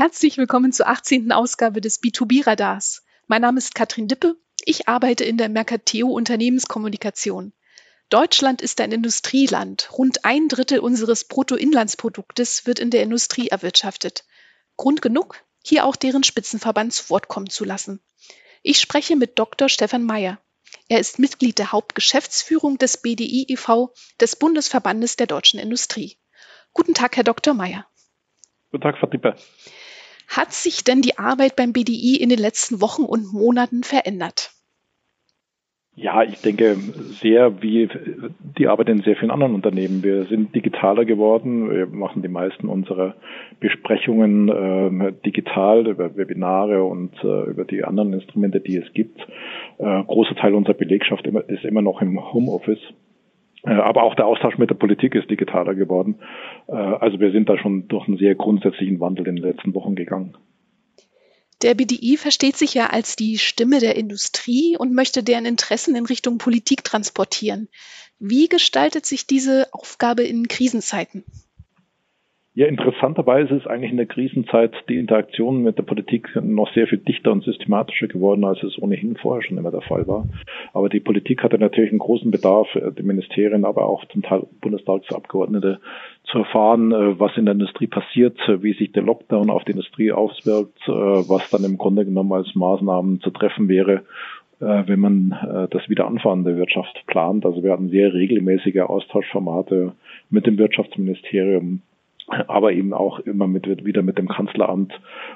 Herzlich willkommen zur 18. Ausgabe des B2B-Radars. Mein Name ist Katrin Dippe. Ich arbeite in der Mercateo Unternehmenskommunikation. Deutschland ist ein Industrieland. Rund ein Drittel unseres Bruttoinlandsproduktes wird in der Industrie erwirtschaftet. Grund genug, hier auch deren Spitzenverband zu Wort kommen zu lassen. Ich spreche mit Dr. Stefan Mayer. Er ist Mitglied der Hauptgeschäftsführung des BDI e.V., des Bundesverbandes der deutschen Industrie. Guten Tag, Herr Dr. Mayer. Guten Tag, Frau Dippe. Hat sich denn die Arbeit beim BDI in den letzten Wochen und Monaten verändert? Ja, ich denke sehr wie die Arbeit in sehr vielen anderen Unternehmen. Wir sind digitaler geworden. Wir machen die meisten unserer Besprechungen äh, digital über Webinare und äh, über die anderen Instrumente, die es gibt. Äh, großer Teil unserer Belegschaft ist immer noch im Homeoffice. Äh, aber auch der Austausch mit der Politik ist digitaler geworden. Äh, also wir sind da schon durch einen sehr grundsätzlichen Wandel in den letzten Wochen gegangen. Der BDI versteht sich ja als die Stimme der Industrie und möchte deren Interessen in Richtung Politik transportieren. Wie gestaltet sich diese Aufgabe in Krisenzeiten? Ja, interessanterweise ist eigentlich in der Krisenzeit die Interaktion mit der Politik noch sehr viel dichter und systematischer geworden, als es ohnehin vorher schon immer der Fall war. Aber die Politik hatte natürlich einen großen Bedarf, äh, die Ministerien, aber auch zum Teil Bundestagsabgeordnete zu erfahren, äh, was in der Industrie passiert, wie sich der Lockdown auf die Industrie auswirkt, äh, was dann im Grunde genommen als Maßnahmen zu treffen wäre wenn man das Wiederanfahren der Wirtschaft plant. Also wir hatten sehr regelmäßige Austauschformate mit dem Wirtschaftsministerium, aber eben auch immer mit, wieder mit dem Kanzleramt.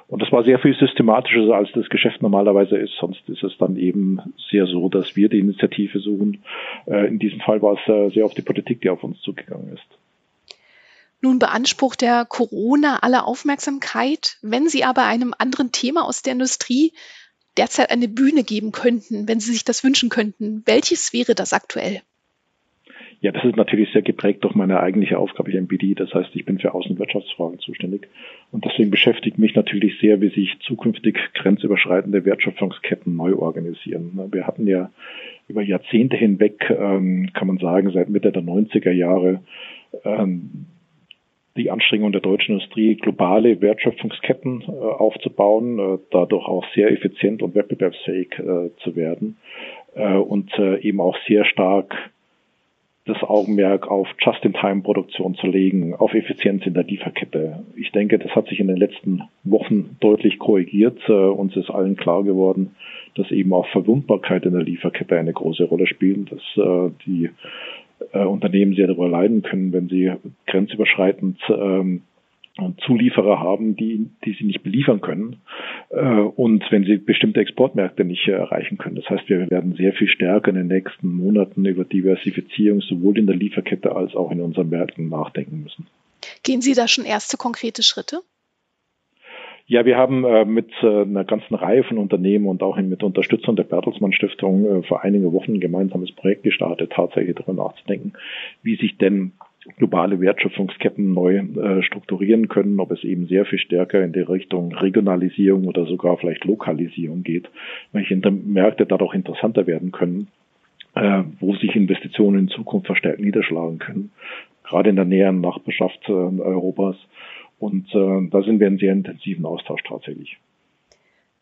Und das war sehr viel systematischer, als das Geschäft normalerweise ist. Sonst ist es dann eben sehr so, dass wir die Initiative suchen. Äh, in diesem Fall war es äh, sehr auf die Politik, die auf uns zugegangen ist. Nun beansprucht der Corona alle Aufmerksamkeit. Wenn Sie aber einem anderen Thema aus der Industrie derzeit eine Bühne geben könnten, wenn Sie sich das wünschen könnten, welches wäre das aktuell? Ja, das ist natürlich sehr geprägt durch meine eigentliche Aufgabe im BD. Das heißt, ich bin für Außenwirtschaftsfragen zuständig. Und deswegen beschäftigt mich natürlich sehr, wie sich zukünftig grenzüberschreitende Wertschöpfungsketten neu organisieren. Wir hatten ja über Jahrzehnte hinweg, ähm, kann man sagen, seit Mitte der 90er Jahre, ähm, die Anstrengung der deutschen Industrie, globale Wertschöpfungsketten äh, aufzubauen, äh, dadurch auch sehr effizient und wettbewerbsfähig äh, zu werden und eben auch sehr stark Augenmerk auf Just-in-Time-Produktion zu legen, auf Effizienz in der Lieferkette. Ich denke, das hat sich in den letzten Wochen deutlich korrigiert. Äh, uns ist allen klar geworden, dass eben auch Verwundbarkeit in der Lieferkette eine große Rolle spielt, dass äh, die äh, Unternehmen sehr darüber leiden können, wenn sie grenzüberschreitend ähm, Zulieferer haben, die, die sie nicht beliefern können und wenn sie bestimmte Exportmärkte nicht äh, erreichen können. Das heißt, wir werden sehr viel stärker in den nächsten Monaten über Diversifizierung sowohl in der Lieferkette als auch in unseren Märkten nachdenken müssen. Gehen Sie da schon erste konkrete Schritte? Ja, wir haben äh, mit äh, einer ganzen Reihe von Unternehmen und auch mit Unterstützung der Bertelsmann Stiftung äh, vor einigen Wochen ein gemeinsames Projekt gestartet, tatsächlich darüber nachzudenken, wie sich denn globale Wertschöpfungsketten neu äh, strukturieren können, ob es eben sehr viel stärker in die Richtung Regionalisierung oder sogar vielleicht Lokalisierung geht, welche Märkte dadurch interessanter werden können, äh, wo sich Investitionen in Zukunft verstärkt niederschlagen können, gerade in der näheren Nachbarschaft äh, Europas. Und äh, da sind wir in sehr intensiven Austausch tatsächlich.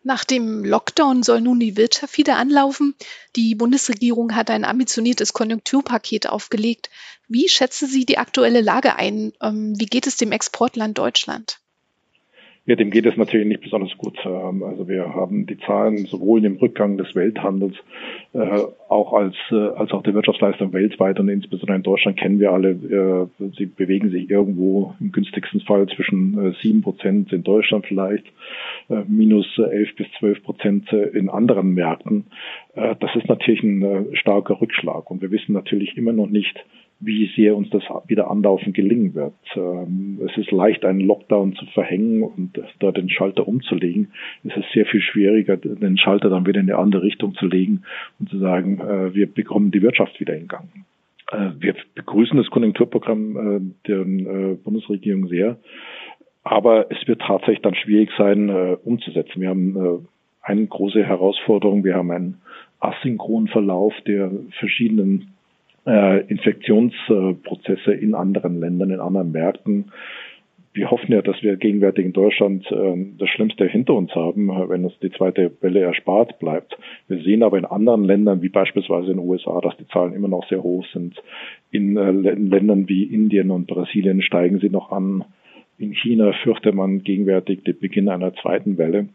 Nach dem Lockdown soll nun die Wirtschaft wieder anlaufen. Die Bundesregierung hat ein ambitioniertes Konjunkturpaket aufgelegt. Wie schätzen Sie die aktuelle Lage ein? Ähm, wie geht es dem Exportland Deutschland? Ja, dem geht es natürlich nicht besonders gut. Ähm, also wir haben die Zahlen sowohl im Rückgang des Welthandels äh, auch als, äh, als auch der Wirtschaftsleistung weltweit und insbesondere in Deutschland kennen wir alle, äh, sie bewegen sich irgendwo im günstigsten Fall zwischen sieben Prozent in Deutschland vielleicht, minus elf bis zwölf Prozent in anderen Märkten. Das ist natürlich ein starker Rückschlag und wir wissen natürlich immer noch nicht, wie sehr uns das wieder anlaufen gelingen wird. Ähm, es ist leicht, einen Lockdown zu verhängen und da den Schalter umzulegen. Es ist sehr viel schwieriger, den Schalter dann wieder in eine andere Richtung zu legen und zu sagen, äh, wir bekommen die Wirtschaft wieder in Gang. Äh, wir begrüßen das Konjunkturprogramm äh, der Bundesregierung sehr, aber es wird tatsächlich dann schwierig sein, umzusetzen. Wir haben eine große Herausforderung. Wir haben einen asynchronen Verlauf der verschiedenen Infektionsprozesse in anderen Ländern, in anderen Märkten. wir hoffen ja, dass wir gegenwärtig in Deutschland äh, das Schlimmste hinter uns haben, äh, wenn uns die zweite Welle erspart bleibt. Wir sehen aber in anderen Ländern, wie beispielsweise in den USA, dass die Zahlen immer noch sehr hoch sind. In, äh, in Ländern wie Indien und Brasilien steigen sie noch an. In China fürchte man gegenwärtig den Beginn einer zweiten Welle.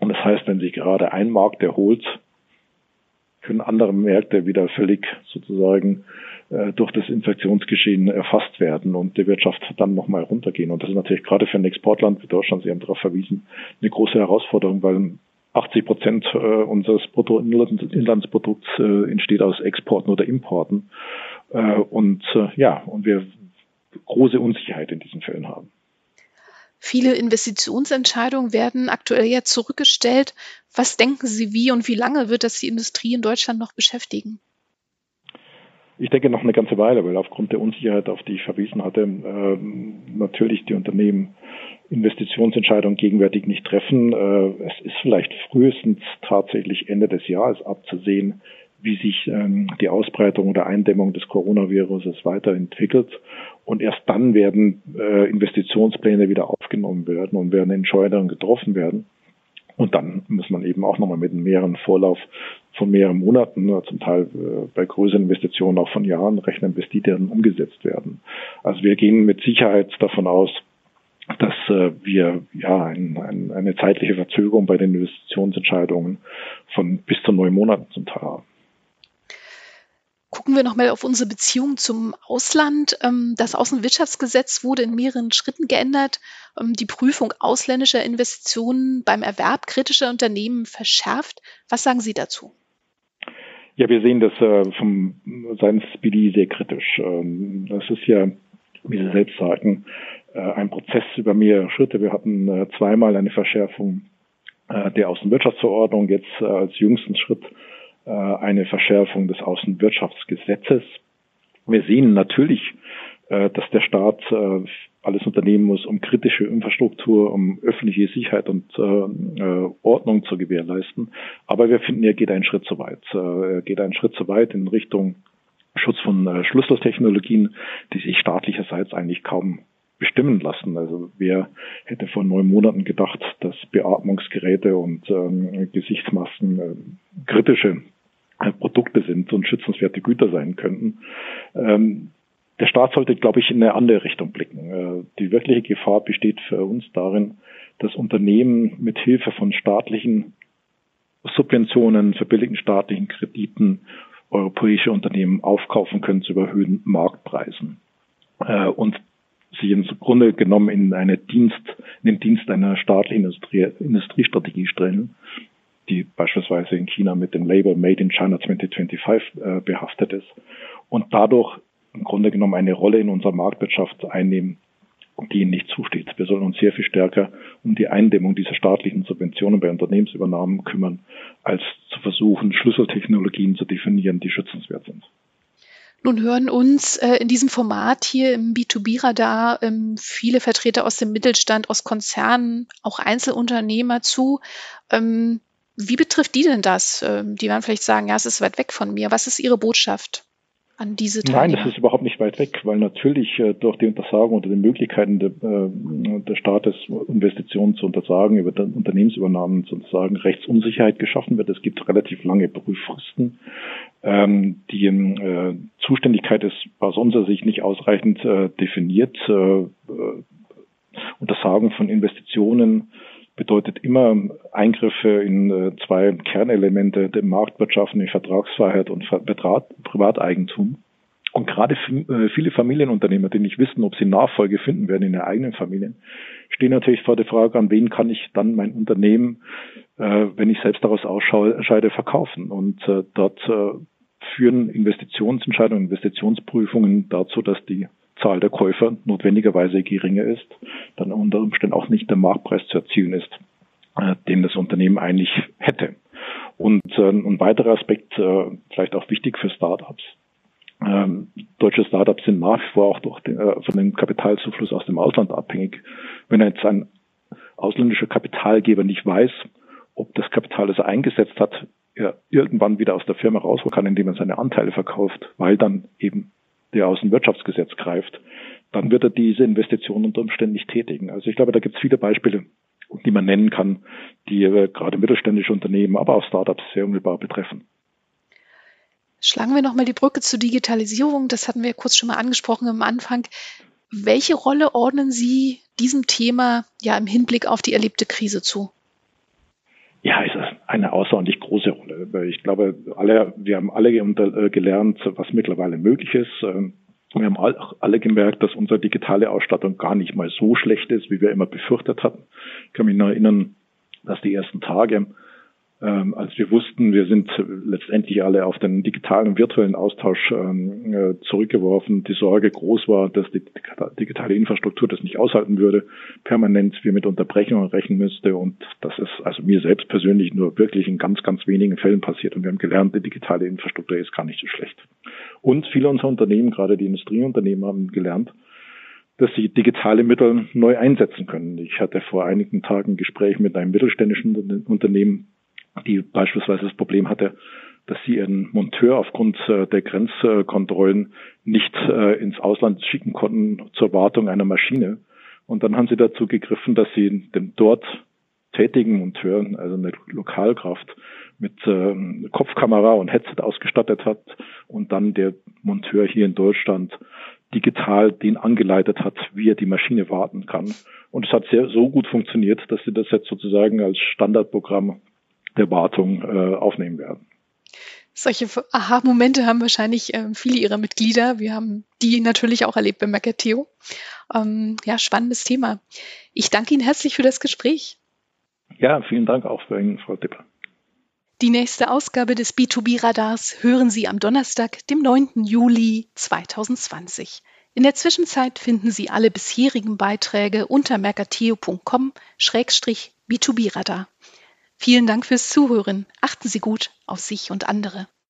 Und das heißt, wenn sich gerade ein Markt erholt, können andere Märkte wieder völlig sozusagen äh, durch das Infektionsgeschehen erfasst werden und die Wirtschaft dann nochmal runtergehen. Und das ist natürlich gerade für ein Exportland wie Deutschland, Sie haben darauf verwiesen, eine große Herausforderung, weil 80 Prozent äh, unseres Bruttoinlandsprodukts äh, entsteht aus Exporten oder Importen. Und ja, und wir große Unsicherheit in diesen Fällen haben. Viele Investitionsentscheidungen werden aktuell ja zurückgestellt. Was denken Sie, wie und wie lange wird das die Industrie in Deutschland noch beschäftigen? Ich denke noch eine ganze Weile, weil aufgrund der Unsicherheit, auf die ich verwiesen hatte, äh, natürlich die Unternehmen Investitionsentscheidungen gegenwärtig nicht treffen. Äh, es ist vielleicht frühestens tatsächlich Ende des Jahres abzusehen, wie sich ähm, die Ausbreitung oder Eindämmung des Coronaviruses weiterentwickelt. Und erst dann werden äh, Investitionspläne wieder aufgenommen werden und werden Entscheidungen getroffen werden. Und dann muss man eben auch nochmal mit einem mehreren Vorlauf von mehreren Monaten, zum Teil äh, bei größeren Investitionen auch von Jahren rechnen, bis die dann umgesetzt werden. Also wir gehen mit Sicherheit davon aus, dass äh, wir ja ein, ein, eine zeitliche Verzögerung bei den Investitionsentscheidungen von bis zu neun Monaten zum Teil haben. Gucken wir nochmal auf unsere Beziehung zum Ausland. Ähm, das Außenwirtschaftsgesetz wurde in mehreren Schritten geändert. Ähm, die Prüfung ausländischer Investitionen beim Erwerb kritischer Unternehmen verschärft. Was sagen Sie dazu? Ja, wir sehen das äh, vom seitens BD sehr kritisch. Ähm, das ist ja, wie Sie selbst sagen, äh, ein Prozess über mehrere Schritte. Wir hatten äh, zweimal eine Verschärfung der Außenwirtschaftsverordnung, jetzt als jüngsten Schritt äh, eine Verschärfung des Außenwirtschaftsgesetzes. Wir sehen natürlich, äh, dass der Staat äh, alles unternehmen muss, um kritische Infrastruktur, um öffentliche Sicherheit und Ordnung zu gewährleisten. Aber wir finden, er geht einen Schritt zu weit. er geht einen Schritt zu weit in Richtung Schutz von Schlüsseltechnologien, die sich staatlicherseits eigentlich kaum bestimmen lassen. Also wer hätte vor neun Monaten gedacht, dass Beatmungsgeräte und ähm, Gesichtsmasken äh, kritische äh, Produkte sind und schützenswerte Güter sein könnten. Ähm, der Staat sollte, glaube ich, in eine andere Richtung blicken. Äh, die wirkliche Gefahr besteht für uns darin, dass Unternehmen mit Hilfe von staatlichen Subventionen, verbilligten staatlichen Krediten europäische Unternehmen aufkaufen können zu überhöhten Marktpreisen. Äh, und sie im Grunde genommen in eine Dienst, in den Dienst einer staatlichen Industrie, Industriestrategie stellen die beispielsweise in China mit dem Label Made in China 2025 äh, behaftet ist und dadurch im Grunde genommen eine Rolle in unserer Marktwirtschaft einnehmen, die ihnen nicht zusteht. Wir sollen uns sehr viel stärker um die Eindämmung dieser staatlichen Subventionen bei Unternehmensübernahmen kümmern, als zu versuchen, Schlüsseltechnologien zu definieren, die schützenswert sind. Nun hören uns äh, in diesem Format hier im B2B-Radar ähm, viele Vertreter aus dem Mittelstand, aus Konzernen, auch Einzelunternehmer zu. Ähm, wie betrifft die denn das? Ähm, die werden vielleicht sagen, ja, es ist weit weg von mir. Was ist Ihre Botschaft an diese Teilnehmer? Nein, das ist überhaupt nicht weit weg, weil natürlich äh, durch die Untersagung oder die Möglichkeiten der, äh, Staates Investitionen zu untersagen, über Unternehmensübernahmen zu untersagen, Rechtsunsicherheit geschaffen wird. Es gibt relativ lange Prüffristen. Ähm, die äh, Zuständigkeit ist aus unserer Sicht nicht ausreichend definiert. Untersagen von Investitionen bedeutet immer Eingriffe in äh, zwei Kernelemente der Marktwirtschaft, nämlich Vertragsfreiheit und Privateigentum. Und gerade äh, viele Familienunternehmer, die nicht wissen, ob sie Nachfolge finden werden in ihren eigenen Familien, stehen natürlich vor der Frage, an wen kann ich dann mein Unternehmen, äh, wenn ich selbst daraus ausscheide, verkaufen. Und dort führen Investitionsentscheidungen, Investitionsprüfungen dazu, dass die Zahl der Käufer notwendigerweise geringer ist, dann unter Umständen auch nicht der Marktpreis zu erzielen ist, äh, den das Unternehmen eigentlich hätte. Und äh, ein weiterer Aspekt, äh, vielleicht auch wichtig für Startups. Ähm, deutsche Startups sind nach wie vor auch durch den, äh, von dem Kapitalzufluss aus dem Ausland abhängig. Wenn jetzt ein ausländischer Kapitalgeber nicht weiß, ob das Kapital, das er eingesetzt hat, er irgendwann wieder aus der Firma rausholen kann, indem er seine Anteile verkauft, weil dann eben der Außenwirtschaftsgesetz greift, dann wird er diese Investition unter Umständen nicht tätigen. Also ich glaube, da gibt es viele Beispiele, die man nennen kann, die äh, gerade mittelständische Unternehmen, aber auch Startups sehr unmittelbar betreffen. Schlagen wir nochmal die Brücke zur Digitalisierung. Das hatten wir kurz schon mal angesprochen am Anfang. Welche Rolle ordnen Sie diesem Thema ja im Hinblick auf die erlebte Krise zu? Ja, es ist eine außerordentlich große Rolle. Ich glaube, alle, wir haben alle äh, gelernt, was mittlerweile möglich ist. Ähm, wir haben alle gemerkt, dass unsere digitale Ausstattung gar nicht mal so schlecht ist, wie wir immer befürchtet hatten. Ich kann mich noch erinnern, dass die ersten Tage ähm, als wir wussten, wir sind letztendlich alle auf den digitalen virtuellen Austausch ähm, äh, zurückgeworfen, die Sorge groß war, dass die digitale Infrastruktur das nicht aushalten würde, permanent wir mit Unterbrechungen rechnen müsste und das ist also mir selbst persönlich nur wirklich in ganz, ganz wenigen Fällen passiert und wir haben gelernt, die digitale Infrastruktur ist gar nicht so schlecht. Und viele unserer Unternehmen, gerade die Industrieunternehmen, haben gelernt, dass sie digitale Mittel neu einsetzen können. Ich hatte vor einigen Tagen ein Gespräch mit einem mittelständischen Unternehmen, die beispielsweise das Problem hatte, dass sie ihren Monteur aufgrund äh, der Grenzkontrollen nicht äh, ins Ausland schicken konnten zur Wartung einer Maschine. Und dann haben sie dazu gegriffen, dass sie den dort tätigen Monteur, also eine Lokalkraft, mit ähm, Kopfkamera und Headset ausgestattet hat und dann der Monteur hier in Deutschland digital den angeleitet hat, wie er die Maschine warten kann. Und es hat sehr so gut funktioniert, dass sie das jetzt sozusagen als Standardprogramm der Wartung äh, aufnehmen werden. Solche Aha-Momente haben wahrscheinlich äh, viele Ihrer Mitglieder. Wir haben die natürlich auch erlebt bei Mercateo. Ähm, ja, spannendes Thema. Ich danke Ihnen herzlich für das Gespräch. Ja, vielen Dank auch für Ihnen, Frau Dipper. Die nächste Ausgabe des B2B-Radars hören Sie am Donnerstag, dem 9. Juli 2020. In der Zwischenzeit finden Sie alle bisherigen Beiträge unter mercateo.com-b2b-radar. Vielen Dank fürs Zuhören. Achten Sie gut auf sich und andere.